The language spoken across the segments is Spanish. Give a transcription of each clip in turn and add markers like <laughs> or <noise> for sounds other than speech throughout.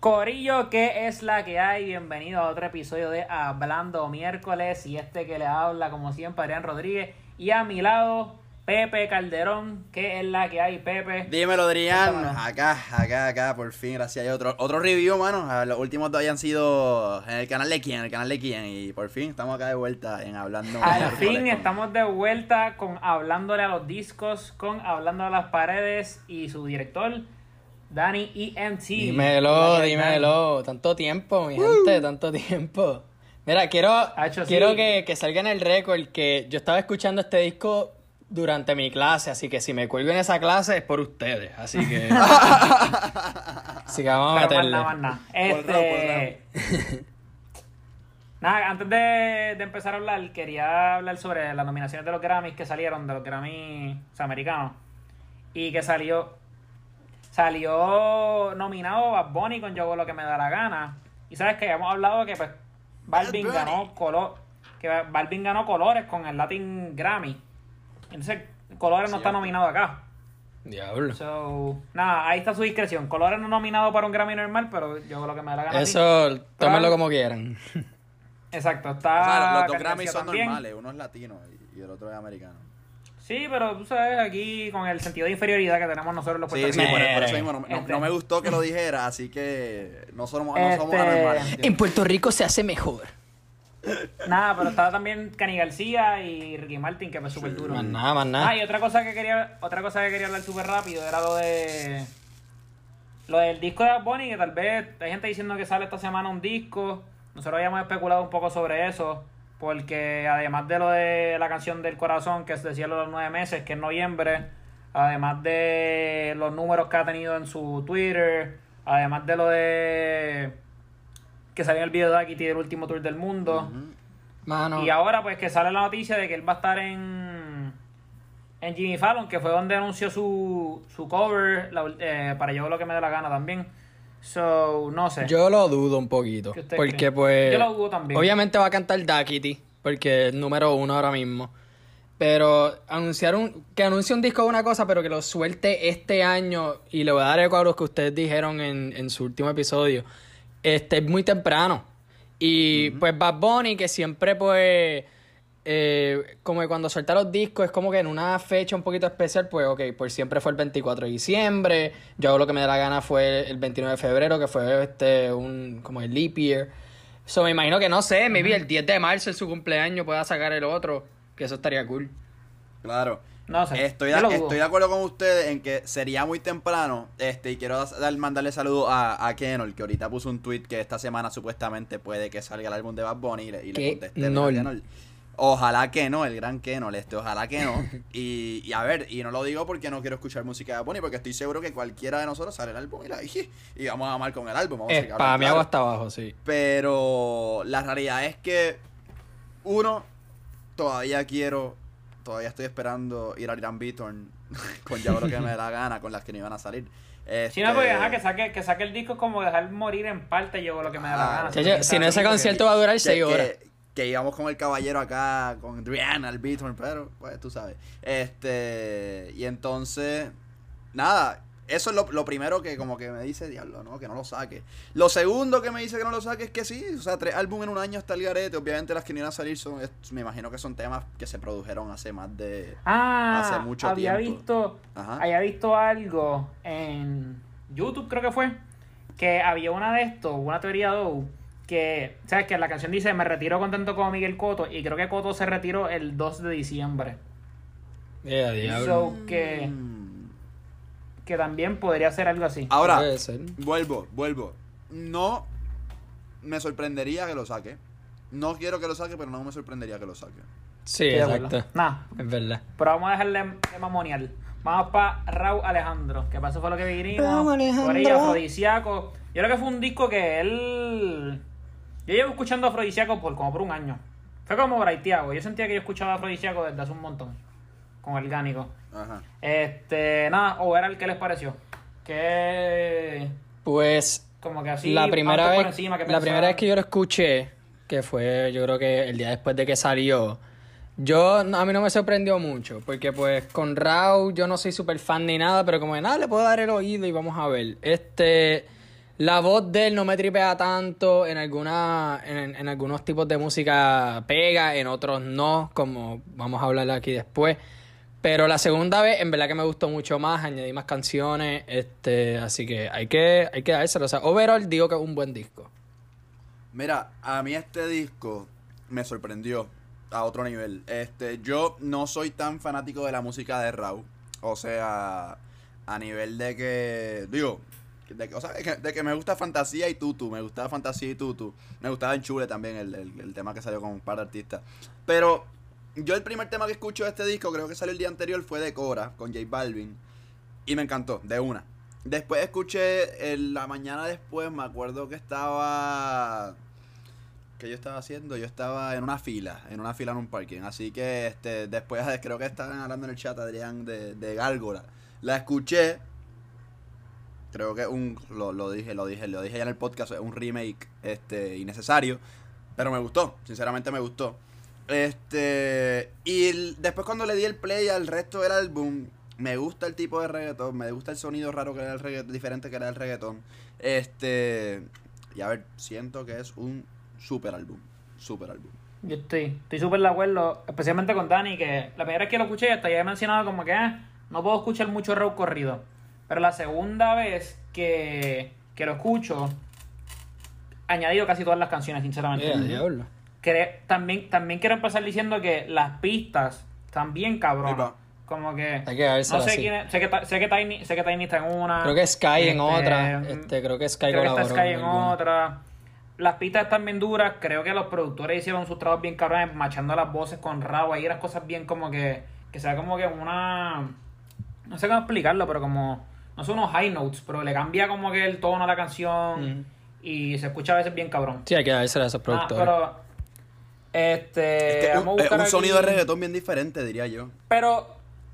Corillo, ¿qué es la que hay? Bienvenido a otro episodio de Hablando Miércoles. Y este que le habla, como siempre, Adrián Rodríguez. Y a mi lado, Pepe Calderón. ¿Qué es la que hay, Pepe? Dímelo, Adrián. Acá, acá, acá, por fin, gracias. Hay otro, otro review, mano. Ah, Los últimos dos habían sido en el canal de quién, en el canal de quién. Y por fin estamos acá de vuelta en Hablando Al fin estamos de vuelta con Hablándole a los discos, con Hablando a las paredes y su director, Dani EMT. Dímelo, Dani. dímelo. Tanto tiempo, mi gente, tanto tiempo. Mira, quiero, Hacho, quiero sí. que, que salga en el récord que yo estaba escuchando este disco durante mi clase, así que si me cuelgo en esa clase es por ustedes, así que... <laughs> así que vamos a Pero más meterle. nada, más nada. Por rao, Este... <laughs> Nada, antes de, de empezar a hablar, quería hablar sobre las nominaciones de los Grammys que salieron, de los Grammys o sea, americanos. Y que salió. Salió nominado Bad Bunny con Yo hago lo que me da la gana. Y sabes que hemos hablado que pues Balvin ganó color. Que Balvin ganó colores con el Latin Grammy. Entonces, colores no está nominado acá. Diablo. So, nada, ahí está su discreción. Colores no nominado para un Grammy normal, pero yo lo que me da la gana. Eso, tómenlo como quieran. Exacto, O está. sea, los dos Grammys son también. normales. Uno es latino y, y el otro es americano. Sí, pero tú sabes, aquí con el sentido de inferioridad que tenemos nosotros los Sí, sí, por, puertorriqueños. por eso mismo no, no- Este. no me gustó que lo dijera, así que no somos, no somos Este- anormales. En Puerto Rico se hace mejor. Nada, pero estaba también Cani García y Ricky Martin, que fue súper duro. Más nada, más Ah, nada. y otra cosa que quería, otra cosa que quería hablar súper rápido era lo de lo del disco de Bad Bunny, que tal vez hay gente diciendo que sale esta semana un disco. Nosotros habíamos especulado un poco sobre eso, porque además de lo de la canción del corazón, que es decía lo de los nueve meses, que es noviembre, además de los números que ha tenido en su Twitter, además de lo de que salió el video de Akiti del último tour del mundo. Mano, Y ahora pues que sale la noticia de que él va a estar en en Jimmy Fallon, que fue donde anunció su, su cover la eh, para yo lo que me dé la gana también. So, no sé. yo lo dudo un poquito. ¿Qué usted Porque cree? pues... Yo lo dudo también. Obviamente va a cantar Dakity, porque es número uno ahora mismo. Pero anunciar un, que anuncie un disco es una cosa, pero que lo suelte este año, y le voy a dar eco a lo que ustedes dijeron en, en su último episodio, este es muy temprano. Y pues Bad Bunny, que siempre pues, eh, como que cuando suelta los discos es como que en una fecha un poquito especial, pues ok, por siempre fue el 24 de diciembre, yo hago lo que me da la gana fue el 29 de febrero, que fue este un como el leap year. So, me imagino que no sé, maybe el 10 de marzo es su cumpleaños, pueda sacar el otro, que eso estaría cool. Claro. No sé. Estoy de, estoy de acuerdo con ustedes en que sería muy temprano. Este, y quiero dar, mandarle saludo a, a Kenol, que ahorita puso un tweet que esta semana supuestamente puede que salga el álbum de Bad Bunny y le, y le contesté no. Ojalá que no, el gran Kenol, este, ojalá que no. <laughs> Y, y a ver, y no lo digo porque no quiero escuchar música de Bunny, porque estoy seguro que cualquiera de nosotros sale el álbum y, la, y vamos a amar con el álbum. Vamos a Es seguir para mí claro. hago hasta abajo, sí. Pero la realidad es que, uno, todavía quiero, todavía estoy esperando ir a Irán Beaton con ya lo que me dé la <laughs> gana, con las que no iban a salir. Si no, porque Este, ajá, que saque, que saque el disco como dejar morir en parte yo lo que me da la Ah, gana. Si no, ese concierto va a durar que, 6 horas. que- que íbamos con el caballero acá, con Drian al Beaton, pero, pues, tú sabes. Este, y entonces, nada, eso es lo, lo primero que como que me dice, diablo, ¿no? Que no lo saque. Lo segundo que me dice que no lo saque es que sí, o sea, tres álbumes en un año hasta el garete. Obviamente las que no iban a salir son, es- me imagino que son temas que se produjeron hace más de... Ah, hace mucho había tiempo. visto, Ajá. había visto algo en YouTube, creo que fue, que había una de estos, una teoría de que, sabes que la canción dice me retiro contento con Miguel Coto y creo que Coto se retiró el 2 de diciembre. Yeah, diablo. So que, Mm. que también podría ser algo así. Ahora, vuelvo, vuelvo. No me sorprendería que lo saque. No quiero que lo saque, pero no me sorprendería que lo saque. Sí, exacto. Nada, Es verdad. pero vamos a dejarle de mamonial. Vamos para Raúl Alejandro, que pasó fue lo que vinimos. Raúl Alejandro. Por ella, Afrodisíaco. Yo creo que fue un disco que él. Yo llevo escuchando Afrodisíaco por como por un año. Fue como Braithiago. Yo sentía que yo escuchaba Afrodisíaco desde hace un montón. Con Orgánico. Ajá. Este, nada, o era el que les pareció. Que. Pues Como que así. la primera vez encima, la primera vez que yo lo escuché que fue yo creo que el día después de que salió yo a mí no me sorprendió mucho porque pues con Raw yo no soy súper fan ni nada pero como de nada le puedo dar el oído y vamos a ver este La voz de él no me tripea tanto, en, alguna, en, en algunos tipos de música pega, en otros no, como vamos a hablar aquí después. Pero la segunda vez, en verdad que me gustó mucho más, añadí más canciones, este, así que hay que, hay que dárselo. O sea, overall digo que es un buen disco. Mira, a mí este disco me sorprendió a otro nivel. Este, yo no soy tan fanático de la música de Raw. O sea, a nivel de que, digo, de que, me gusta Fantasía y Tutu, me gustaba Fantasía y Tutu. Me gustaba en Chule también el, el, tema que salió con un par de artistas. Pero yo el primer tema que escucho de este disco, creo que salió el día anterior, fue de Cora, con J Balvin. Y me encantó, de una. Después escuché, la mañana después, me acuerdo que estaba... que yo estaba haciendo? Yo estaba en una fila, en una fila en un parking. Así que este después <laughs> creo que estaban hablando en el chat, Adrián, de, de Gárgola. La escuché. Creo que un lo, lo dije, lo dije, lo dije ya en el podcast, es un remake este innecesario, pero me gustó, sinceramente me gustó. Este, y después cuando le di el play al resto del álbum, me gusta el tipo de reggaetón, me gusta el sonido raro que era el reggaetón, diferente que era el reggaetón. Este, y a ver, siento que es un super álbum, super álbum. Yo estoy estoy súper de acuerdo, especialmente con Dani, que la primera vez que lo escuché, hasta ya he mencionado como que ah, no puedo escuchar mucho rock corrido. Pero la segunda vez que, que lo escucho, añadido casi todas las canciones, sinceramente. Diablo. Cre- también, también quiero empezar diciendo que las pistas están bien cabronas. Como que. Hay que no sé así. quién es- sé que, sé que Tiny, sé que Tiny está en una. Creo que Sky en este, otra. Este, creo que Sky creo que está Sky en en otra. Las pistas están bien duras. Creo que los productores hicieron sus trabajos bien cabrones, machando las voces con Raw. Ahí las cosas bien como que. Que sea como que una. No sé cómo explicarlo, pero como. No son unos high notes, pero le cambia como que el tono a la canción. Mm. Y se escucha a veces bien cabrón. Sí, hay que dársela a esos Ah, productores. pero. Este. Es que vamos a un, es buscar un aquí- sonido de reggaetón bien diferente, diría yo. Pero,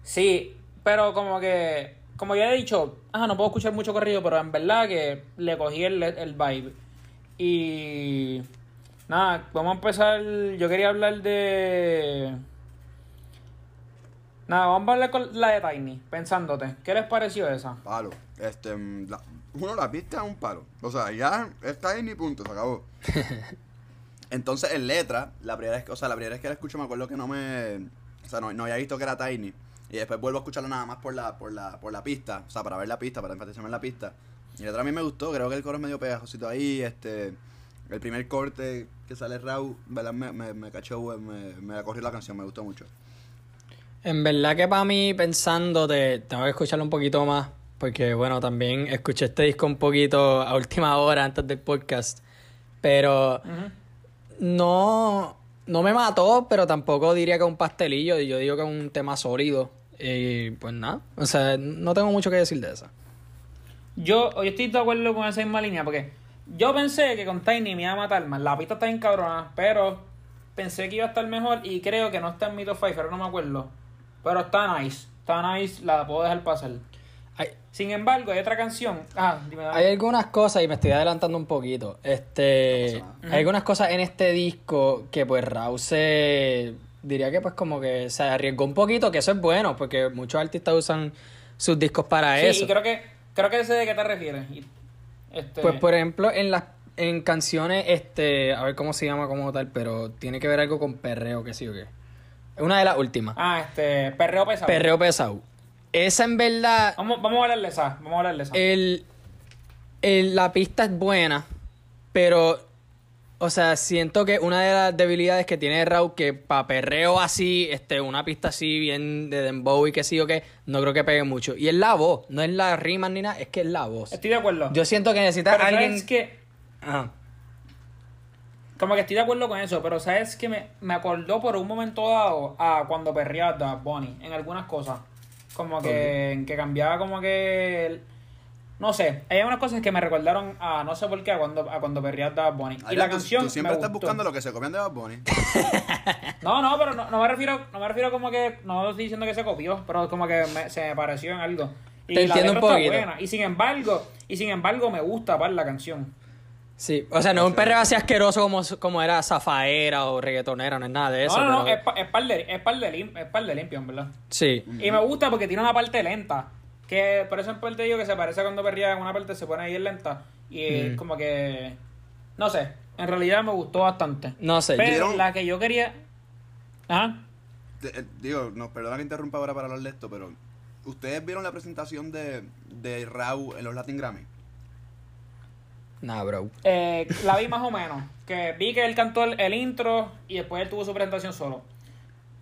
sí, pero como que, como ya he dicho, ah, no puedo escuchar mucho corrido, pero en verdad que le cogí el, el vibe. Y nada, vamos a empezar. Yo quería hablar de. Nada, vamos a hablar con la de Tiny, pensándote. ¿Qué les pareció esa? Palo. Este, la- uno la pista es un palo. O sea, ya ahí ni punto, se acabó. <laughs> Entonces, en letra, la primera vez, que- o sea, la primera vez que la escucho me acuerdo que no me, o sea, no, no había visto que era Tiny. Y después vuelvo a escucharlo nada más por la, por la, por la pista, o sea, para ver la pista, para enfatizarme en la pista. Y la letra a mí me gustó, creo que el coro es medio pegajosito ahí, este, el primer corte que sale Raw, ¿verdad? Me, me, me cachó, me, me corrió la canción, me gustó mucho. En verdad que para mí, pensándote, tengo que escucharlo un poquito más. Porque, bueno, también escuché este disco un poquito a última hora antes del podcast. Pero no, no me mató, pero tampoco diría que un pastelillo. Yo digo que es un tema sólido. Y pues nada, o sea, no tengo mucho que decir de eso. Yo, yo estoy de acuerdo con esa misma línea, porque yo pensé que con Tiny me iba a matar más. La pista está bien cabrona, pero pensé que iba a estar mejor y creo que no está en mi top 5, pero no me acuerdo. Pero está nice, está nice, la puedo dejar pasar. Hay, Sin embargo, hay otra canción. Ah, dime, dame. hay algunas cosas, y me estoy adelantando un poquito. Este, No hay algunas cosas en este disco que pues Raúl se diría que pues como que se arriesgó un poquito, que eso es bueno, porque muchos artistas usan sus discos para Sí, eso. y creo que, creo que sé de qué te refieres. Este, Pues por ejemplo, en las en canciones, este, a ver cómo se llama como tal, pero tiene que ver algo con perreo, que sí o qué. Una de las últimas. Ah, este, perreo pesado. Perreo pesado. Esa en verdad, Vamos, vamos a hablar de esa, vamos a hablar de esa. el, el- la pista es buena, pero, o sea, siento que una de las debilidades que tiene Raúl, que para perreo así, este, una pista así bien de dembow y que sí o qué, no creo que pegue mucho. Y es la voz, no es la rima ni nada, es que es la voz. Estoy de acuerdo. Yo siento que necesita pero alguien... que, Ajá. Como que estoy de acuerdo con eso, pero sabes que me, me acordó por un momento dado a cuando perreaba Bunny en algunas cosas. Como que, en que cambiaba como que... el- no sé, hay unas cosas que me recordaron a no sé por qué a cuando, a cuando perreaba Bad Bunny. y la tú- canción Tú siempre me estás gustó. buscando lo que se copian de Bad Bunny. <laughs> No, no, pero no, no me refiero, no me refiero como que, no estoy diciendo que se copió, pero como que me- se me pareció en algo. Y Te la entiendo un poquito. buena. Y sin embargo, y sin embargo me gusta par la canción. Sí, o sea, no es un perreo así asqueroso como, como era Zafaera o reggaetonera, no es nada de eso. no, no, no, es, pa- es par de, es par de, lim- es par de limpio, en verdad. Sí. Y me gusta porque tiene una parte lenta. Que por eso en parte digo que se parece a cuando perría en una parte se pone ahí lenta. Y es Mm. como que. No sé. En realidad me gustó bastante. No sé, Pero la que yo quería. Ajá. Eh, digo, no, perdona que interrumpa ahora para hablar de esto, pero ¿ustedes vieron la presentación de, de Raúl en los Latin Grammy? Nah, bro. Eh, la vi más o menos. Que vi que él cantó el, el intro y después él tuvo su presentación solo.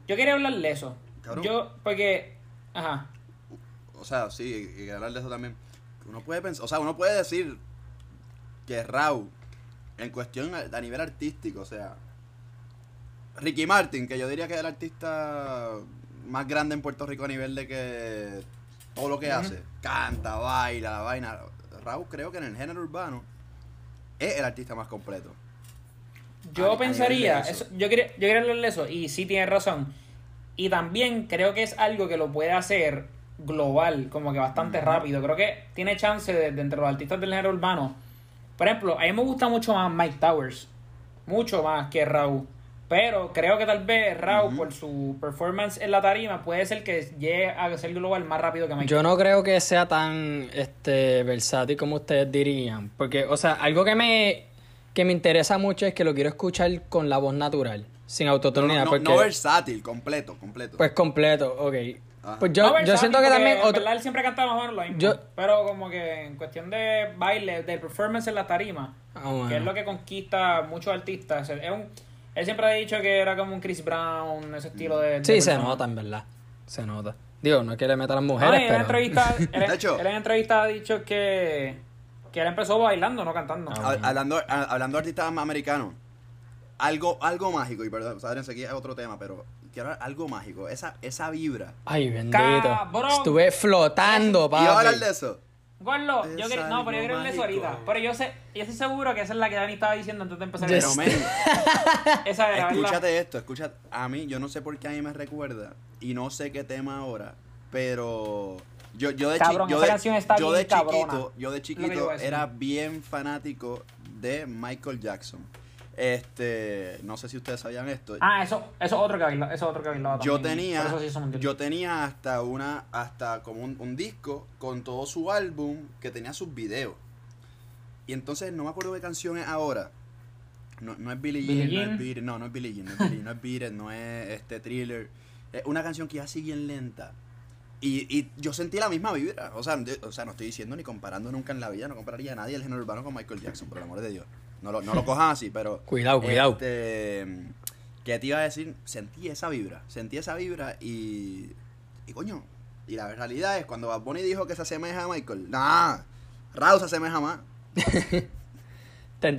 Yo quería hablar de eso. Cabrón. Yo, porque. Ajá. O sea, sí, y hablar de eso también. Uno puede pensar, o sea, uno puede decir que Raúl, en cuestión a, a nivel artístico, o sea, Ricky Martin, que yo diría que es el artista más grande en Puerto Rico a nivel de que todo lo que hace, canta, baila, la vaina. Raúl creo que en el género urbano es el artista más completo. Yo A- pensaría, eso. eso- yo, quería, yo quería eso, y sí tienes razón. Y también creo que es algo que lo puede hacer global, como que bastante rápido. Creo que tiene chance de, de entre los artistas del género urbano. Por ejemplo, a mí me gusta mucho más Mike Towers, mucho más que Raúl. Pero creo que tal vez Raúl, Ujú. por su performance en la tarima, puede ser que llegue a ser global más rápido que Mike Yo no creo que sea tan este versátil como ustedes dirían. Porque, o sea, algo que me, que me interesa mucho es que lo quiero escuchar con la voz natural, sin No, ni no, no- porque, no versátil, completo, completo. pues completo, ok. Ajá. Pues yo, No yo siento que también en otro, verdad él siempre canta más o lo mismo. Yo- pero como que en cuestión de baile, de performance en la tarima, Ah, que bueno. es lo que conquista muchos artistas. Es un, él siempre ha dicho que era como un Chris Brown, ese estilo de. de Sí, se nota, en verdad. Se nota. Digo, no es que le meta a las No, mujeres, y en pero... entrevista, él, De hecho- él en entrevista ha dicho que, que él empezó bailando, no cantando. Ah, Hab- Hablando, a- hablando de artistas más americanos, algo, algo mágico, y perdón, sabes, aquí es otro tema, pero quiero hablar- algo mágico, esa, esa vibra. Ay, bendito. Cabrón. Estuve flotando, ¿Y iba a hablar papi. de eso? Gordo, Es yo quería, no, pero yo hablar de eso ahorita. Pero yo sé, yo estoy seguro que esa es la que Dani estaba diciendo antes de empezar Yes. Pero, el <laughs> Esa era, ¿verdad? escúchate esto, escúchate. A mí, yo no sé por qué a mí me recuerda, y no sé qué tema ahora, pero yo, yo de, Cabrón, yo esa de, canción está yo bien de cabrona. chiquito, yo de que chiquito era bien fanático de Michael Jackson. Este, no sé si ustedes sabían esto. Ah, eso, eso es otro que bailaba, eso es otro que bailaba yo tenía sí yo tenía hasta una hasta como un, un disco con todo su álbum que tenía sus videos. Y entonces no me acuerdo qué canción es ahora. No, no es Billie Billie Jean, no es Beat no no es Billie Jean no es Billie, no es Beat no es este Thriller. Es una canción que ya así bien lenta. Y, y yo sentí la misma vibra. O sea, de- o sea no estoy diciendo ni comparando nunca en la vida no compararía a nadie el género urbano con Michael Jackson por el amor de Dios no lo, no lo cojan así pero <laughs> Cuidado, cuidado. este, ¿Qué te iba a decir? Sentí esa vibra, sentí esa vibra y. Y coño, y la realidad es cuando Bad Bunny dijo que se asemeja a Michael, nah, Raúl se asemeja más. <laughs>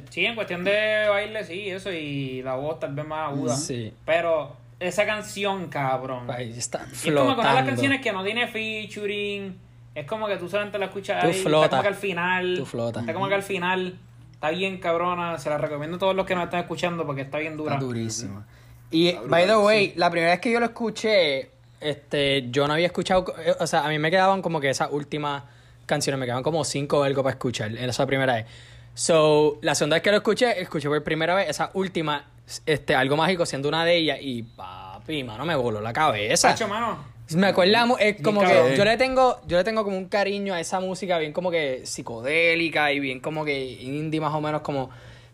Sí, en cuestión de baile, sí, eso, y la voz tal vez más aguda. Sí. Pero esa canción, cabrón. Ay, está Y es como de las flotando. canciones que no tiene featuring. Es como que tú solamente la escuchas Tú ahí. Está flotas. como que al final. Tú flotas. Está como que al final. Está bien cabrona. Se la recomiendo a todos los que nos están escuchando porque está bien dura. Está durísima. Y, Está by the way, sí. la primera vez que yo lo escuché, este, yo no había escuchado, eh, o sea, a mí me quedaban como que esas últimas canciones, me quedaban como cinco o algo para escuchar en esa primera vez. So, la segunda vez que lo escuché, escuché por primera vez esa última, este, algo mágico siendo una de ellas y papi, mano, me voló la cabeza. Mano. Me acuerda, mu- es como que yo le tengo, yo le tengo como un cariño a esa música bien como que psicodélica y bien como que indie más o menos como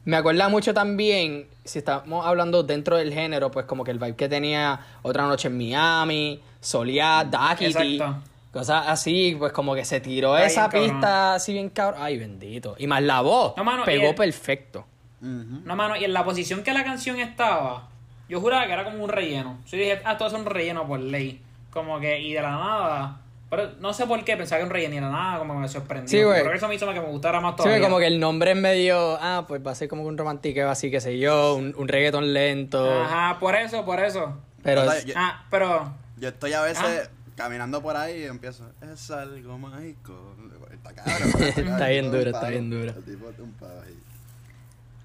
me acuerda mucho también, si estamos hablando dentro del género, pues como que el vibe que tenía Otra Noche en Miami, Soleá, Exacto. cosas así, pues como que se tiró esa cabrón. pista así bien cabrón. Ay, bendito. Y más la voz, No, mano, y pegó el- perfecto. No, mano, y en la posición que la canción estaba, yo juraba que era como un relleno. Yo dije, ah, esto es un relleno por ley. Como que, y de la nada. Pero no sé por qué pensaba que era un relleno y de la nada como que me sorprendió. Sí, güey. Pero eso me hizo que me gustara más Sí, todavía. como que el nombre es medio, ah, pues va a ser como un romantiqueo así, qué sé yo, un, un reggaeton lento. Ajá, por eso, por eso. Pero O sea, yo, Ah, pero. yo estoy a veces Ah. caminando por ahí y empiezo, es algo mágico. Está cabrón. <laughs> Está bien duro, está bien duro.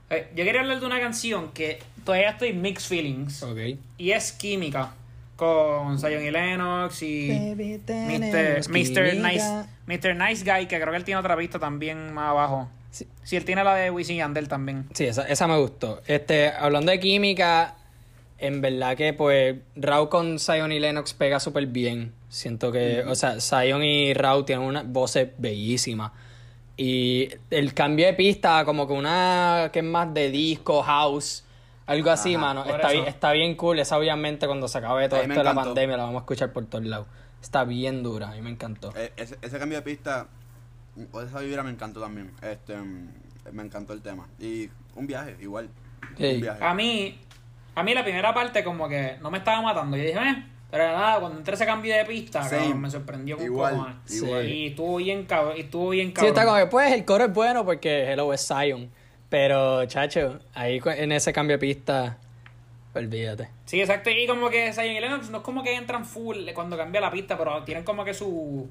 Yo quería hablar de una canción que todavía estoy mixed feelings. Ok. Y es Química. Con Zion y Lennox y. Mr. Nice, Mr. Nice Guy, que creo que él tiene otra pista también más abajo. Sí. Sí, él tiene la de Wisin y Yandel también. Sí, esa, esa me gustó. Este, hablando de química, en verdad que pues Rao con Zion y Lennox pega súper bien. Siento que, o sea, Zion y Rao tienen una voces bellísimas. Y el cambio de pista, como que una que es más de disco, house, algo así, Ajá, mano. Está, está bien cool. Esa obviamente cuando se acabe todo me esto de la encantó. pandemia la vamos a escuchar por todos lados. Está bien dura, a mí me encantó. Eh, ese, ese cambio de pista, o esa vibra me encantó también. Este, mm, me encantó el tema. Y un viaje, igual. Sí. Un viaje. A mí, a mí la primera parte como que no me estaba matando. Yo dije, eh, pero nada, cuando entré ese cambio de pista, Same. cabrón, me sorprendió un Igual, poco más. igual. Y estuvo bien cabrón, y estuvo bien Sí, cabrón. está como que pues el coro es bueno porque Hello es Zion. Pero, chacho, ahí en ese cambio de pista, olvídate. Sí, exacto. Y como que Zion y Lennox no es como que entran full cuando cambia la pista, pero tienen como que su.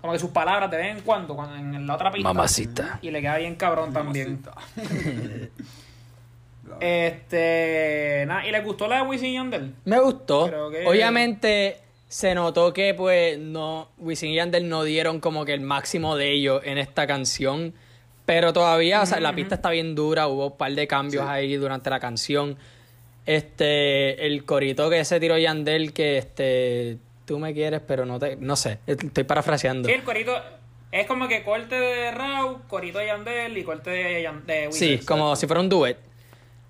Como que sus palabras de vez en cuando, cuando en la otra pista. Mamacita. Y le queda bien cabrón también. <laughs> Este. Nada, ¿y les gustó la de Wisin Yandel? Me gustó. Que- Obviamente se notó que pues no Wisin y Yandel no dieron como que el máximo de ellos en esta canción, pero todavía, o sea, la pista está bien dura, hubo un par de cambios Sí. ahí durante la canción. Este, el corito que se tiró Yandel que este tú me quieres, pero no te no sé, estoy parafraseando. Sí, el corito. Es como que corte de Raw, corito de Yandel y corte de. Sí, como si fuera un duet.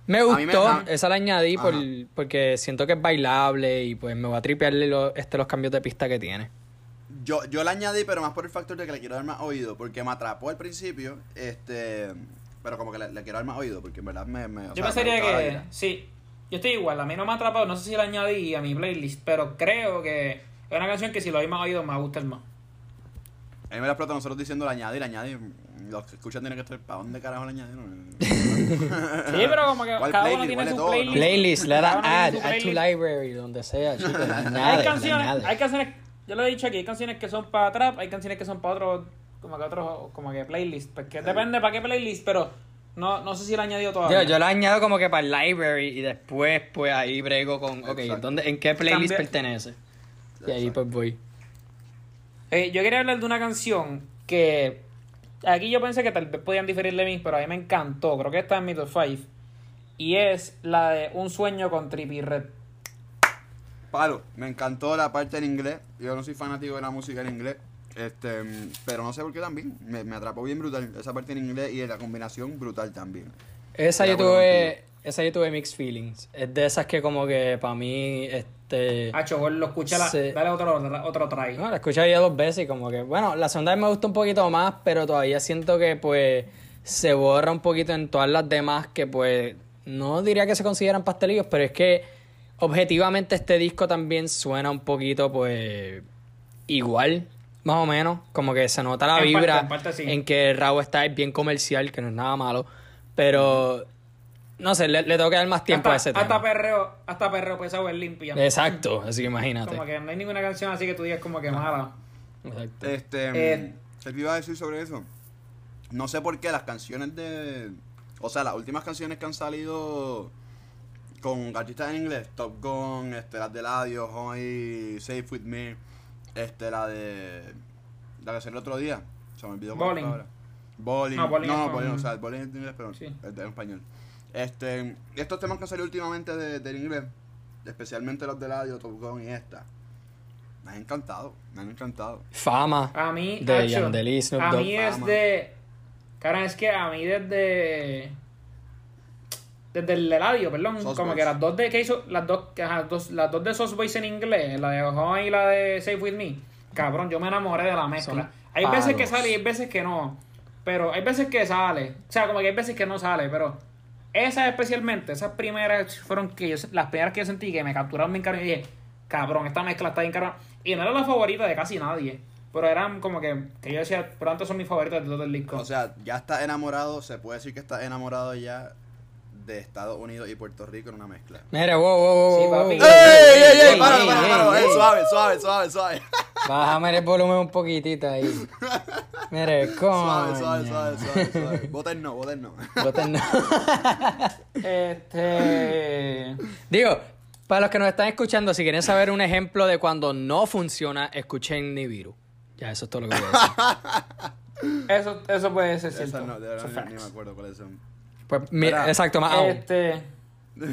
Me gustó, a- esa la añadí por- porque siento que es bailable y pues me va a tripearle lo- este, los cambios de pista que tiene. Yo, yo la añadí, pero más por el factor de que le quiero dar más oído, porque me atrapó al principio, este, pero como que le, le quiero dar más oído, porque en verdad me... me Yo sea, pensaría que. Sí, yo estoy igual. A mí no me ha atrapado. No sé si la añadí a mi playlist, pero creo que es una canción que si lo hay más oído me va a gustar más. A mí me la explota nosotros diciendo la añadí, la añadí, los que escuchan tienen que estar, ¿para dónde carajo la añadieron? <laughs> <laughs> Sí, pero como que ¿Cuál cada uno tiene ¿Cuál de su todo, playlist. Playlist, le da add, add to library, donde sea, <laughs> añade, Hay canciones, hay canciones, yo lo he dicho aquí, hay canciones que son para trap, hay canciones que son para otros, como que otros, como que playlist, porque depende para qué playlist, pero no, no sé si lo he añadido todavía. Yo, yo la añado como que para el library y después pues ahí brego con, ok, Exacto. ¿dónde, ¿en qué playlist Cambia- pertenece? Y ahí pues voy. Eh, yo quería hablar de una canción que aquí yo pensé que tal vez podían diferir de mí, pero a mí me encantó, creo que está en mi top 5, y es la de Un sueño con Trippy Red. Palo, me encantó la parte en inglés, yo no soy fanático de la música en inglés, este, pero no sé por qué también, me, me atrapó bien brutal, esa parte en inglés y la combinación brutal también. Esa yo tuve, esa yo tuve mixed feelings. Es de esas que como que para mí, este... Hacho, lo la, Sí. dale otro, otro try. No, la escuché ya dos veces y como que, bueno, la segunda vez me gustó un poquito más, pero todavía siento que pues se borra un poquito en todas las demás que pues no diría que se consideran pastelillos, pero es que objetivamente este disco también suena un poquito pues igual, más o menos, como que se nota la En parte, vibra en parte sí. en que Raw está es bien comercial, que no es nada malo, pero no sé, le, le tengo que dar más tiempo hasta, a ese hasta tema. perreo, hasta perreo pesado es limpia. Exacto, <laughs> así que imagínate. Como que no hay ninguna canción así que tú digas como que mala. Exacto. Este, Eh, ¿qué te iba a decir sobre eso? No sé por qué las canciones de, o sea, las últimas canciones que han salido con artistas en inglés, Top Gun, este, las de Ladio, Hoy, Safe With Me, este, la de, la que salió el otro día, se me olvidó cuál Bowling. palabra. Bowling. No, No, bowling no, bowling, o sea, el bowling es en inglés, pero Sí. es de- en español. Este, estos temas que han salido últimamente de- del inglés, especialmente los de Ladio, Top Gun y esta, me han encantado, me han encantado. Fama. A mí, De a mí es de... Cara, es que a mí desde... Desde el Eladio, perdón. Sauce como Boys. que las dos de que hizo... Las dos, ajá, dos, las dos de Sauce Boys en inglés, la de Ojo y la de Safe With Me. Cabrón, yo me enamoré de la mezcla. Son Hay veces que palos. sale y hay veces que no. Pero hay veces que sale. O sea, como que hay veces que no sale, pero... Esas especialmente, esas primeras fueron que yo, las primeras que yo sentí que me capturaron bien caro y dije, cabrón, esta mezcla está bien cara. Y no era la favorita de casi nadie. Pero eran como que, que yo decía, pero antes son mis favoritas de todo el disco. O sea, ya está enamorado, se puede decir que está enamorado ya de Estados Unidos y Puerto Rico en una mezcla. Mira, wow, wow, wow. Sí, wow, papi. ¡Ey, ¡Ey, ey, ¡Páralo, páralo, ey, Suave, suave, suave, suave. Bájame el volumen un poquitito ahí. Mire, <laughs> Suave, coño. suave, suave, suave, suave. Voten no, voten no. Voten no. <laughs> Este. Digo, para los que nos están escuchando, si quieren saber un ejemplo de cuando no funciona, escuchen Nibiru. Ya, eso es todo lo que voy a decir. Eso, eso puede ser cierto. Esa no, de verdad ni, ni me acuerdo cuáles son. Pues, mi- Espera. exacto, más aún. Este. <laughs>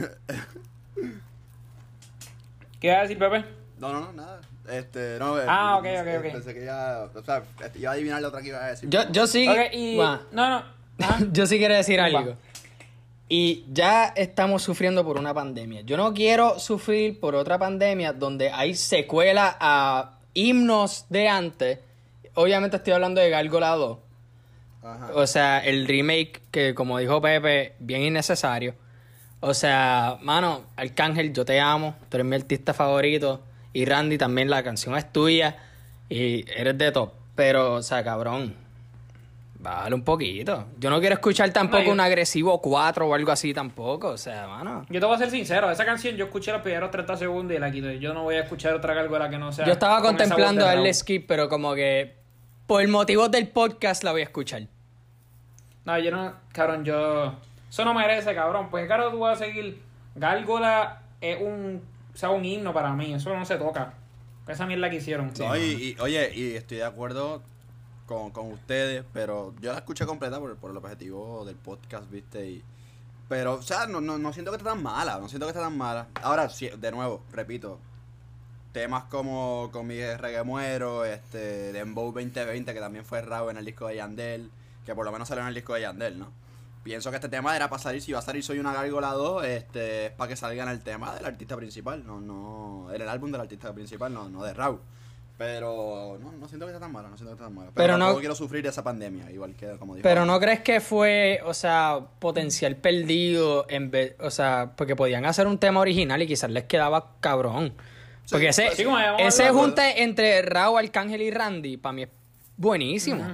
¿Qué iba a decir, Pepe? No, no, no, nada. Este, no, Ah, eh, ok, ok, ok. Pensé que ya, o sea, este, iba a adivinar la otra que iba a decir. Yo, yo sí. Ok, y... No, no. Ajá. <laughs> yo sí quiero decir Va. algo. Y ya estamos sufriendo por una pandemia. Yo no quiero sufrir por otra pandemia donde hay secuela a himnos de antes. Obviamente estoy hablando de Gárgola 2. Ajá. O sea, el remake que, como dijo Pepe, bien innecesario. O sea, mano, Arcángel, yo te amo. Tú eres mi artista favorito. Y Randy, también la canción es tuya. Y eres de top. Pero, o sea, cabrón. Bájale un poquito. Yo no quiero escuchar tampoco No, yo- un agresivo 4 o algo así tampoco. O sea, mano. Yo te voy a ser sincero, esa canción yo escuché los primeros 30 segundos y la quité. Yo no voy a escuchar otra gárgola que no sea. Yo estaba con contemplando darle skip, pero como que por motivos del podcast la voy a escuchar. No, yo no, cabrón, yo. Eso no merece, cabrón. Pues, claro, tú vas a seguir. Gárgola es un. O sea, un himno para mí. Eso no se toca. Esa mierda que hicieron. No, y, oye, y estoy de acuerdo con, con ustedes, pero yo la escuché completa por, por el objetivo del podcast, ¿viste? Y, pero, o sea, no, no, no siento que esté tan mala, no siento que esté tan mala. Ahora, sí, de nuevo, repito, temas como con mi reggae muero, este, Dembow 2020, que también fue raro en el disco de Yandel, que por lo menos salió en el disco de Yandel, ¿no? Pienso que este tema era para salir, si va a salir Soy una gárgola 2, este, es para que salga en el tema del artista principal, no, no, en el álbum del artista principal, no, no de Raúl. Pero no, no siento que esté tan mala, no siento que esté tan mala. Pero, Pero no- quiero sufrir esa pandemia, igual que como dijo. Pero no crees que fue, o sea, potencial perdido en vez, o sea, porque podían hacer un tema original y quizás les quedaba cabrón. Sí, Porque ese, pues, sí, ese junte entre Raúl, Arcángel y Randy, para mí es buenísimo.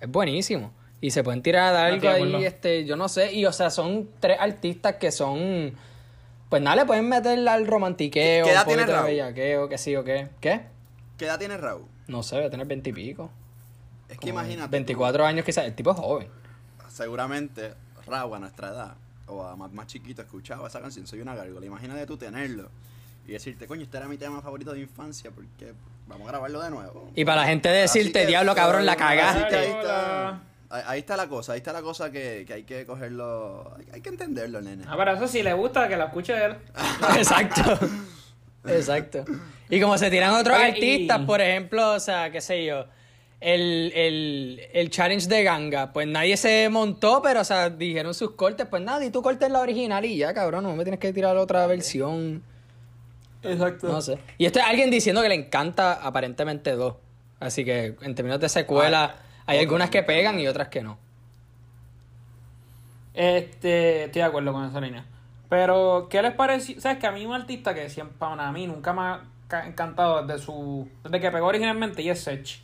Es buenísimo. Y se pueden tirar algo ahí, este, yo no sé. Y o sea, son tres artistas que son. Pues nada, le pueden meter al romantiqueo, ¿Qué edad tiene Raúl? bellaqueo, que sí o qué. ¿Qué? ¿Qué edad tiene Raúl? No sé, debe tener veintipico. Es que imagínate. 24 años quizás. El tipo es joven. seguramente Raúl a nuestra edad o a más, más chiquito escuchaba esa canción, soy una gárgola. Imagínate tú tenerlo y decirte, coño, este era mi tema favorito de infancia porque vamos a grabarlo de nuevo. Y para la gente decirte, diablo cabrón, la que ahí está, la cosa, ahí está la cosa que, que hay que cogerlo, hay, hay que entenderlo, nene. Ah, pero eso sí le gusta que la escuche él. <laughs> Exacto. Exacto. Y como se tiran otros Oye, artistas, y- por ejemplo, o sea, qué sé yo, el, el, el challenge de ganga, pues nadie se montó, pero, o sea, dijeron sus cortes, pues nada, y tú cortes la original y ya, cabrón, no me tienes que tirar otra versión. Exacto. No sé. Y esto es alguien diciendo que le encanta aparentemente dos. Así que en términos de secuela, hay algunas que pegan y otras que no. Este, estoy de acuerdo con esa línea. Pero, ¿qué les pareció? ¿Sabes que a mí un artista que siempre, para mí, nunca me ha ca- encantado desde su. Desde que pegó originalmente y es Sech.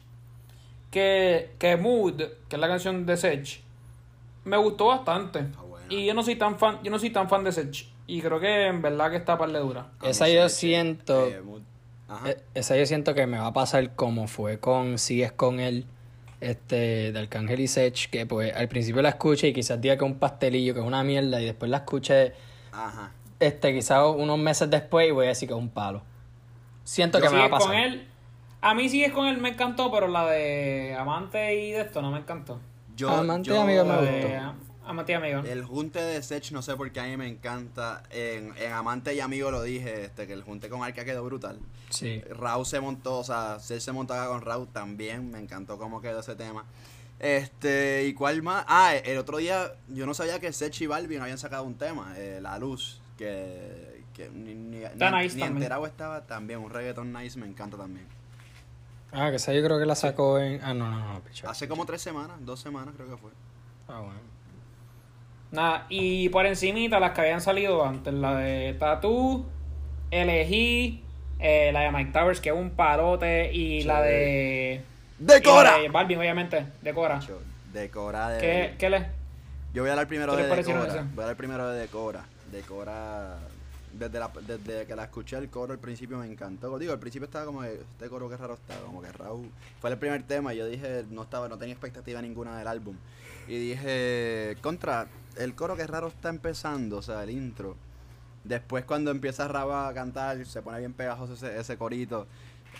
Que, que Mood, que es la canción de Sech, me gustó bastante. Y yo no soy tan fan, yo no soy tan fan de Sech. Y creo que en verdad que está par de dura. A Esa yo siento- Eh, Ajá. E- Esa yo siento que me va a pasar como fue con Sigues con él, este, de Arcángel y Sech, que pues al principio la escuché y quizás diga que es un pastelillo, que es una mierda, y después la escuché, Ajá. este, quizás unos meses después y voy a decir que es un palo. Siento que me va a pasar. con él. A mí sigues con él me encantó, pero la de Amante y de esto no me encantó. Yo, Amante yo- y amigo me gustó. Amante y amigo. El junte de Sech, no sé por qué a mí me encanta. En, en Amante y Amigo lo dije, este, que el junte con Arca quedó brutal. Sí. Raúl se montó, o sea, Sech se montó acá con Raúl también. Me encantó cómo quedó ese tema. Este, ¿y cuál más? Ah, el otro día yo no sabía que Sech y Balvin habían sacado un tema, eh, La Luz, que, que ni, ni, nice ni enterado estaba también. Un reggaeton nice me encanta también. Ah, que esa yo creo que la sacó en... Ah, no, no, no, picha. Hace como tres semanas, dos semanas creo que fue. Ah, bueno. Nada, y por encimita las que habían salido antes, la de Tattoo, Elegí, eh, la de Mike Towers, que es un parote, y la de... ¡Decora! y la de Balvin, obviamente, Decora. De... ¿Qué, qué le...? Yo voy a hablar primero ¿Qué de Decora. Voy a hablar primero de Decora. Decora. Desde, la, desde que la escuché el coro al principio me encantó. Digo, al principio estaba como que, este coro que raro está, como que Raúl. Fue el primer tema y yo dije, no estaba, no tenía expectativa ninguna del álbum. Y dije, contra, el coro que raro está empezando, o sea, el intro. Después cuando empieza Raúl a cantar, se pone bien pegajoso ese, ese corito.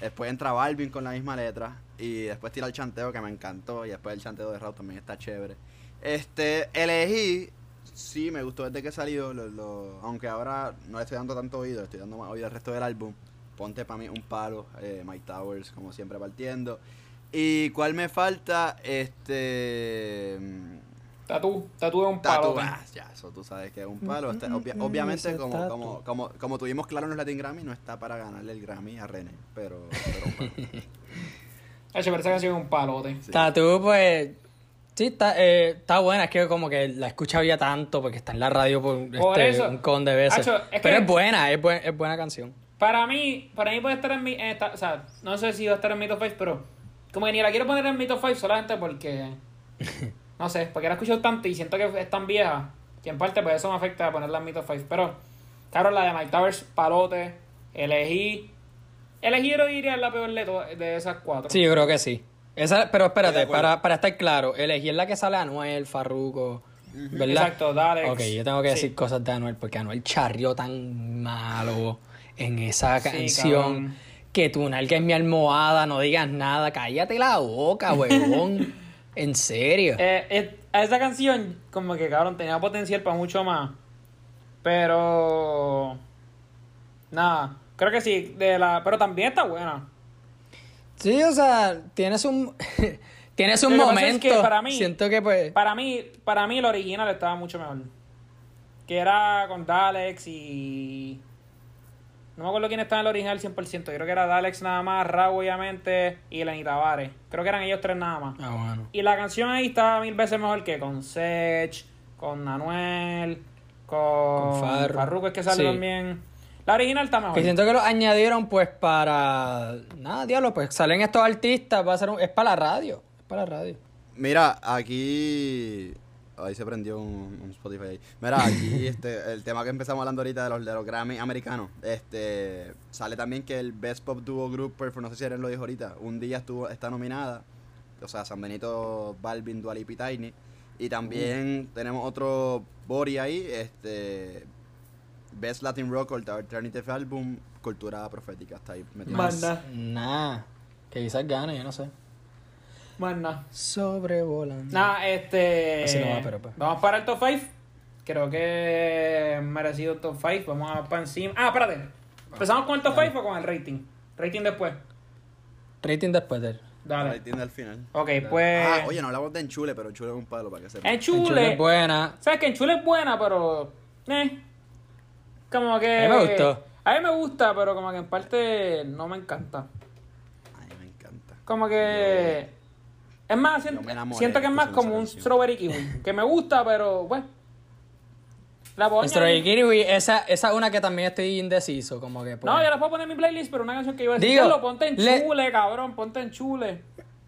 Después entra Balvin con la misma letra. Y después tira el chanteo que me encantó. Y después el chanteo de Raúl también está chévere. Este, elegí, sí, me gustó desde que salió. Aunque ahora no le estoy dando tanto oído, le estoy dando más oído al resto del álbum. Ponte para mí un palo, eh, Mike Towers, como siempre partiendo. ¿Y cuál me falta? Este. Mm, Tatú, tatú es un Tatu, palo. ah, ya, eso tú sabes que es un palo. Este, obvia- obviamente, ese como, como, como, como tuvimos claro en los Latin Grammy, no está para ganarle el Grammy a René, pero, pero un palo. Hecho, pero esa canción es un palote. Sí. Tatu, pues. Sí, está, eh, está buena. Es que como que la he escuchado ya tanto porque está en la radio por, Por este, eso. un con de veces. Acho, es Pero que- es buena, es, buen- es buena canción. Para mí, para mí puede estar en mi. en esta- o sea, no sé si va a estar en mi top 5, pero. Como que ni la quiero poner en mi top 5 solamente porque. <laughs> No sé, porque la he escuchado tanto y siento que es tan vieja. Que en parte, pues eso me afecta a ponerla en mi top 5. Pero, claro, la de Mike Towers, palote. Elegí. Elegí, yo diría, la peor de, de esas cuatro. Sí, yo creo que sí. Esa, pero espérate, para, para estar claro, elegí es la que sale Anuel, Farruko, ¿verdad? Exacto, Dalex. Ok, yo tengo que Sí. decir cosas de Anuel porque Anuel charrió tan malo en esa canción que tu nalga es mi almohada, no digas nada, cállate la boca, huevón. <laughs> en serio. Eh, eh, a esa canción, como que cabrón, tenía potencial para mucho más. Pero. Nada, creo que sí. De la, pero también está buena. Sí, o sea, tienes un <laughs> tienes un Lo que es momento. que para mí- siento que pues Para mí, para mí el original estaba mucho mejor. Que era con Dalex y. No me acuerdo quién estaba en el original 100%. Yo creo que era Dalex nada más, Raúl obviamente y Lenny Tavares. Creo que eran ellos tres nada más. Ah, bueno. Y la canción ahí estaba mil veces mejor que con Sech, con Anuel, con, Con Farru. Farruko es que sale Sí. también. La original está mejor. Que siento que lo añadieron pues para nada, diablo, pues salen estos artistas, va a ser un- es para la radio, es para la radio. Mira, aquí. Ahí se prendió un, un Spotify ahí. Mira, aquí <laughs> este, el tema que empezamos hablando ahorita de los, de los Grammy americanos. Este. Sale también que el Best Pop Duo Group Performance, no sé si Eren lo dijo ahorita. Un día estuvo, está nominada. O sea, San Benito, Balvin, Dualipa y Tiny. Y también tenemos otro Bori ahí. Este. Best Latin Rock Alternative Album, Cultura Profética. Está ahí metido. Más. Nada, que quizás gane, yo no sé. Más nada. Sobrevolando. Nada, este. Así no va, pero pues. Vamos para el top 5. Creo que merecido el top 5. Vamos a para encima. Ah, espérate. ¿Empezamos con el top 5 o con el rating? Rating después. Rating después de él. Dale. Tiene al final. Ok, pues. Ah, oye, no hablamos de Enchule, pero Enchule es un palo para que sepa. En Chule Chule. es buena. ¿Sabes que en Chule es buena, pero. Eh. Como que. A mí me gustó. A mí me gusta, pero como que en parte no me encanta. Ay, me encanta. Como que. Es más, Yo siento, me enamoré siento que es más como un strawberry kiwi. Que me gusta, pero, bueno. La puedo Strawberry añadir. Kiwi, esa, esa es una que también estoy indeciso, como que pues, No, yo la puedo poner en mi playlist, pero una canción que iba a decir, Digo, "Diablo, ponte en le- chule, cabrón, ponte en chule.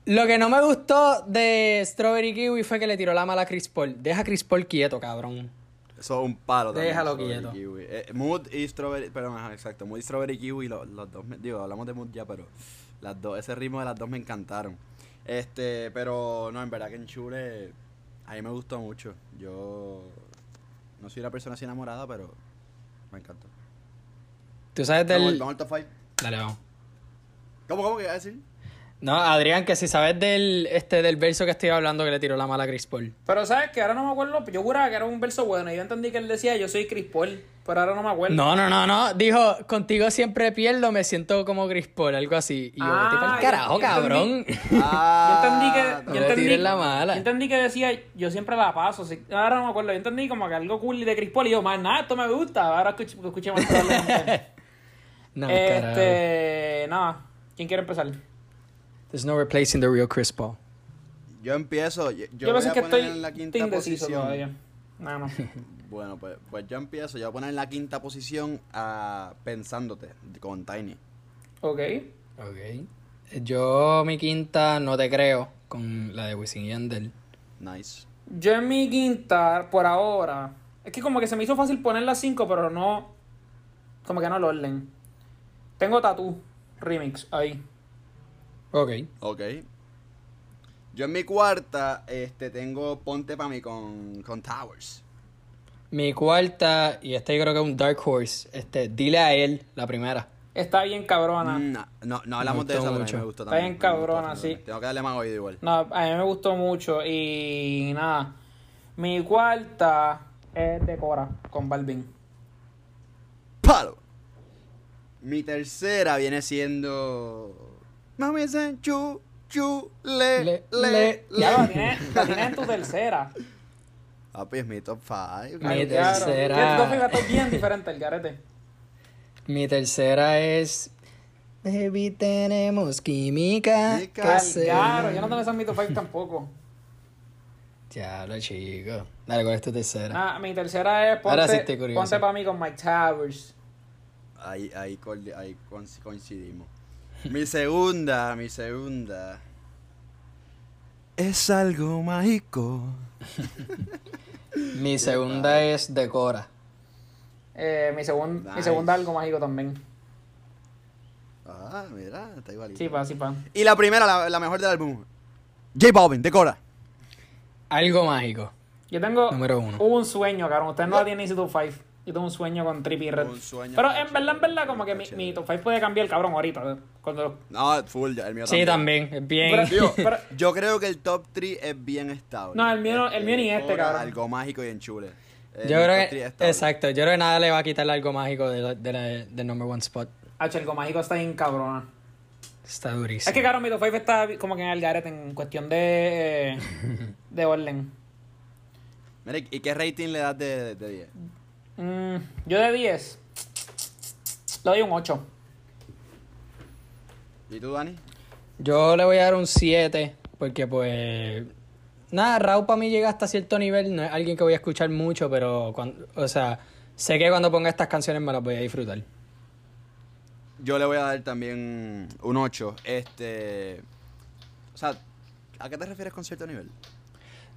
Lo que no me gustó de Strawberry Kiwi fue que le tiró la mala a Chris Paul. Deja a Chris Paul quieto, cabrón. Eso es un palo también. Déjalo quieto. Kiwi. Eh, Mood y Strawberry, perdón, ajá, exacto. Mood y Strawberry Kiwi, lo- los, dos, me- digo, hablamos de Mood ya, pero las dos, ese ritmo de las dos me encantaron. Este, pero no, en verdad que en Chule a mí me gustó mucho. Yo no soy una persona así enamorada, pero me encantó. ¿Tú sabes Vamos, del...? vamos al top 5. Dale, vamos. ¿Cómo, cómo que iba a decir? No, Adrián, que si sabes del, este, del verso que estoy hablando que le tiró la mala a Chris Paul. Pero, ¿sabes que Ahora no me acuerdo, yo juraba que era un verso bueno. y Yo entendí que él decía, yo soy Chris Paul, pero ahora no me acuerdo. No, no, no, no. Dijo, contigo siempre pierdo, me siento como Chris Paul, algo así. Y yo, Ah, vete yo- carajo, <laughs> yo cabrón. Ah, Yo entendí que. Yo entendí, la mala. yo entendí que decía, yo siempre la paso. sí. Ahora no me acuerdo. Yo entendí como que algo cool de Chris Paul. Y yo, más nada, esto me gusta. Ahora escuché, escuché más <laughs> no. Este. Nada. ¿Quién quiere empezar? There's no replacing the real Chris Paul. Yo empiezo. Yo, yo Yo, a voy a que poner estoy, en la quinta posición. todavía. No, no. <laughs> Bueno, pues, pues yo empiezo. Yo voy a poner en la quinta posición a Pensándote con Tiny. ok. Ok. Yo, mi quinta, no te creo, con la de Wisin y Yandel. Nice. Yo en mi quinta, por ahora. Es que como que se me hizo fácil poner las 5, pero no. Como que no el orden. Tengo Tattoo Remix ahí. Ok. Ok. Yo en mi cuarta este, tengo Ponte pa' mí con, con Towers. Mi cuarta, y este yo creo que es un Dark Horse, este, dile a él, la primera. Está bien cabrona. No, no, no hablamos de esa, pero a mí mucho. me gustó Está también. bien gustó cabrona, sí. Tengo que darle más oído igual. No, a mí me gustó mucho. Y nada. Mi cuarta. es Decora con Balvin. Palo. Mi tercera viene siendo. Mami dice chu, chu, le, Le- le, le-. Ya la tienes, la tienes en tu tercera. Papi, es mi top 5. Mi Claro. tercera. Tienes dos gatos bien diferentes, el garete. Mi tercera es. Baby, tenemos química. Claro, yo no tengo esa en mi top 5 tampoco. Ya lo chico. Dale, ¿cuál es tu tercera? Nah, mi tercera es Ahora sí Ponte, estoy ponte para mí con Mike Towers. Ahí, ahí, ahí coinc- coincidimos. Mi segunda, mi segunda. Es algo mágico. <laughs> Mi segunda es Decora. Eh, mi, segun- mi segunda algo mágico también. Ah, mira, está igualito. Sí, pa, sí, pa. Y la primera, la, la mejor del álbum. J Balvin, decora. Algo mágico. Yo tengo Número uno. hubo un sueño, cabrón. Ustedes no la tienen ni su top 5. Yo tengo un sueño con Trippy Red. Un sueño Pero en verdad, en verdad, como que mi, mi top 5 puede cambiar, cabrón, ahorita. Cuando No, full, el mío Sí, también. Es bien. Pero- Digo, <laughs> Pero- yo creo que el top 3 es bien estable. No, el mío el mío ni este, cabrón. Algo mágico y enchule. Eh, Yo creo que. Exacto. Yo creo que nada le va a quitar algo mágico de la- de la- del number one spot. H, el mágico está bien cabrona. Está durísimo. Es que, cabrón, mi top 5 está como que en el garete en cuestión de. eh, <laughs> de orden. Mira, ¿y qué rating le das de, de 10? Mm, yo de 10. Le doy un 8. ¿Y tú, Dani? Yo le voy a dar un 7 porque pues nada, Raúl para mí llega hasta cierto nivel, no es alguien que voy a escuchar mucho, pero cuando, o sea, sé que cuando ponga estas canciones me las voy a disfrutar. Yo le voy a dar también un 8. Este. O sea, ¿a qué te refieres con cierto nivel?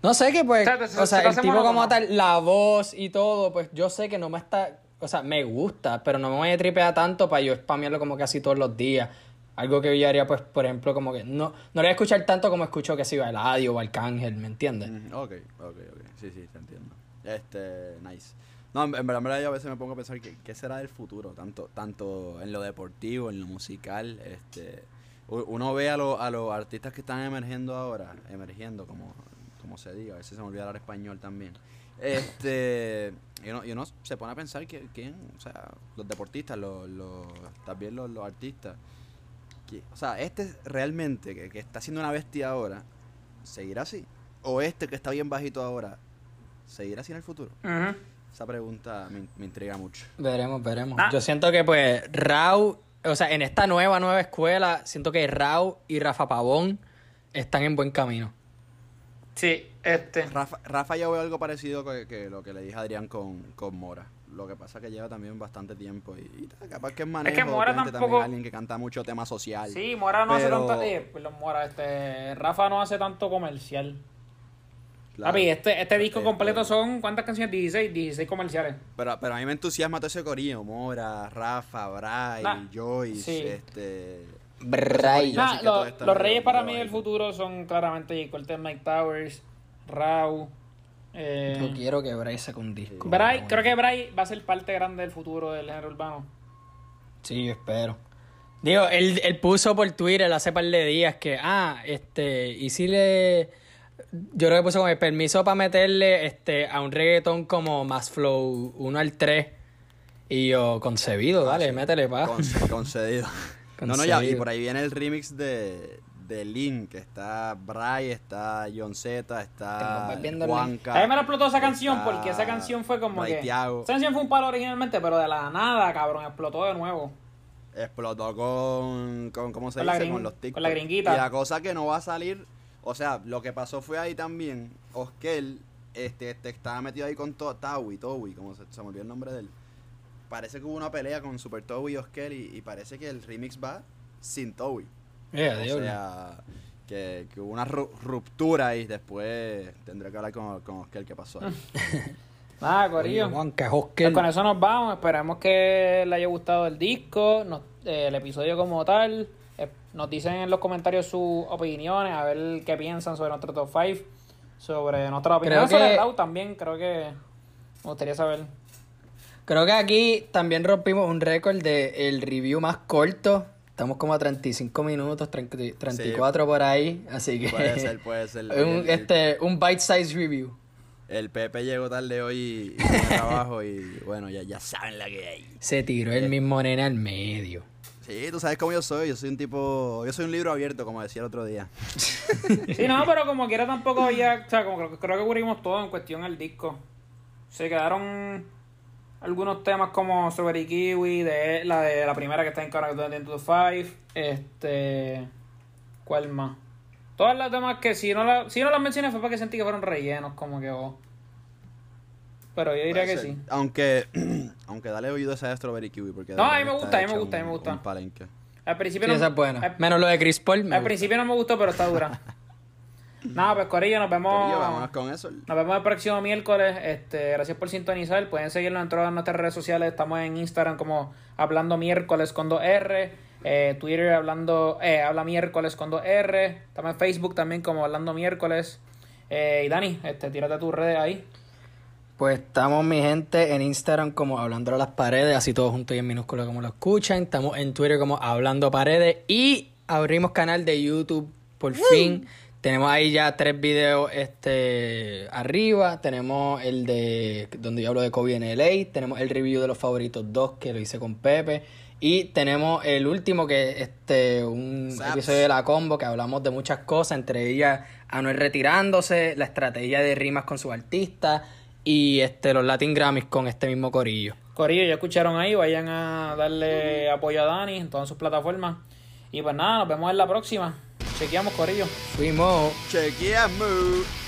No sé que pues, O sea, se- o sea, se te el tipo como tal, la voz y todo, pues yo sé que no me está, o sea, me gusta, pero no me voy a tripear tanto para yo spamearlo como casi todos los días. Algo que yo haría, pues, por ejemplo, como que no, no lo voy a escuchar tanto como escucho que si va Eladio o Arcángel, ¿me entiendes? Mm, ok, ok, ok. Sí, sí, te entiendo. Este, nice. No, en verdad, en verdad yo a veces me pongo a pensar que, qué será del futuro, tanto, tanto en lo deportivo, en lo musical, este, uno ve a, lo- a los artistas que están emergiendo ahora, emergiendo como, como se diga, a veces se me olvida hablar español también. Este, y uno, y uno se pone a pensar que quién, o sea, los deportistas, los, los, también los, los artistas, que- o sea, este realmente que, que está siendo una bestia ahora, ¿seguirá así? ¿O este que está bien bajito ahora, seguirá así en el futuro? Esa pregunta me, me intriga mucho. Veremos, veremos. Ah. Yo siento que pues Rau, o sea, en esta nueva, nueva escuela, siento que Rau y Rafa Pavón están en buen camino. Sí, este. Rafa, Rafa yo veo algo parecido que, que lo que le dije a Adrián con, con Mora. Lo que pasa es que lleva también bastante tiempo y, y capaz que es manejo. que Mora tampoco- también es alguien que canta mucho tema social. Sí, Mora no Pero- hace tanto. Eh, perdón, Mora, este. Rafa no hace tanto comercial. Claro. Papi, este, este disco Este, completo son. ¿Cuántas canciones? 16, 16 comerciales. Pero, pero a mí me entusiasma todo ese corillo. Mora, Rafa, Bray, Nah, Joyce, sí. este... Bray. Yo Nah, lo- los reyes para mí del futuro son claramente. Cortez, Mike Towers, Rau. Eh, Yo quiero que Bray saque un disco. Bray, Bueno. creo que Bray va a ser parte grande del futuro del género urbano. Sí, yo espero. Digo, él, él puso por Twitter hace par de días que, ah, este, y si le... Yo creo que puso como el permiso para meterle este, a un reggaetón como más flow 1 al 3. Y yo, concebido, dale, métele pa. Conce- concedido. <laughs> No, no, ya, y por ahí viene el remix de, de Lin, que está Bray, está John Z, está. Juanca. A mí me la explotó esa canción porque esa canción fue como Ray que. Thiago. Esa canción fue un palo originalmente, pero de la nada, cabrón, explotó de nuevo. Explotó con, con ¿cómo se Con la dice? gring- con los TikTok. con la gringuita. Y la cosa que no va a salir, o sea, lo que pasó fue ahí también, Oskel, este, este estaba metido ahí con to Tawi, Towi, como se, se me olvidó el nombre de él. Parece que hubo una pelea con Super Towi y Oskel y, y parece que el remix va sin Towi. Eh, O sea, que, que hubo una ru- ruptura y después tendré que hablar con, con Oscar qué pasó ahí. <laughs> Nada, Corillo. Pues con eso nos vamos. Esperemos que le haya gustado el disco, nos- eh, el episodio como tal. Eh, nos dicen en los comentarios sus opiniones, a ver qué piensan sobre nuestro top 5, sobre nuestra opinión Creo sobre que- Raw también. Creo que me gustaría saber. Creo que aquí también rompimos un récord de el review más corto. Estamos como a 35 minutos, 30 34 por ahí. Así que. Puede ser, puede ser. <laughs> un, este, un bite size review. El Pepe llegó tarde hoy y trabajo y bueno, ya, ya saben la que hay. Se tiró el mismo nene al medio. Sí, tú sabes cómo yo soy, yo soy un tipo, yo soy un libro abierto, como decía el otro día. <laughs> Sí, no, pero como quiera tampoco ya, o sea, como que creo que cubrimos todo en cuestión del disco. Se quedaron algunos temas como Strawberry Kiwi, de la de la primera que está en Countdown into the Five, este, ¿cuál más? Todas las demás que si no, la, si no las mencioné fue porque sentí que fueron rellenos, como que oh. Pero yo diría Puede que ser. sí. Aunque, <clears throat> aunque dale oído a esa de Strawberry Kiwi porque de No, a mí me gusta, a mí me gusta, a mí me gusta. un palenque. Al principio Sí, no, esa es buena. al- Menos lo de Chris Paul. me Al gusta. principio no me gustó, pero está dura. <laughs> Nada, pues Corillo, nos vemos. Corillo, vámonos con eso. Nos vemos el próximo miércoles. Este, gracias por sintonizar. Pueden seguirnos en todas nuestras redes sociales. Estamos en Instagram como Hablando Miércoles con 2R. Eh, Twitter hablando, eh, habla miércoles con 2R. Estamos en Facebook también como Hablando Miércoles. Eh, y Dani, este, tírate tus redes ahí. Pues estamos, mi gente, en Instagram como Hablando a las Paredes, así todo junto y en minúsculo como lo escuchan. Estamos en Twitter como Hablando Paredes y abrimos canal de YouTube por fin. Tenemos ahí ya tres videos este arriba. Tenemos el de donde yo hablo de Kobe en LA. Tenemos el review de los favoritos 2 que lo hice con Pepe. Y tenemos el último que es este un episodio de la combo que hablamos de muchas cosas, entre ellas Anuel retirándose, la estrategia de rimas con su artista y este los Latin Grammys con este mismo corillo. Corillo, ya escucharon ahí. Vayan a darle apoyo a Dani en todas sus plataformas. Y pues nada, nos vemos en la próxima. Chequeamos, Corillo. Fuimos. Chequeamos.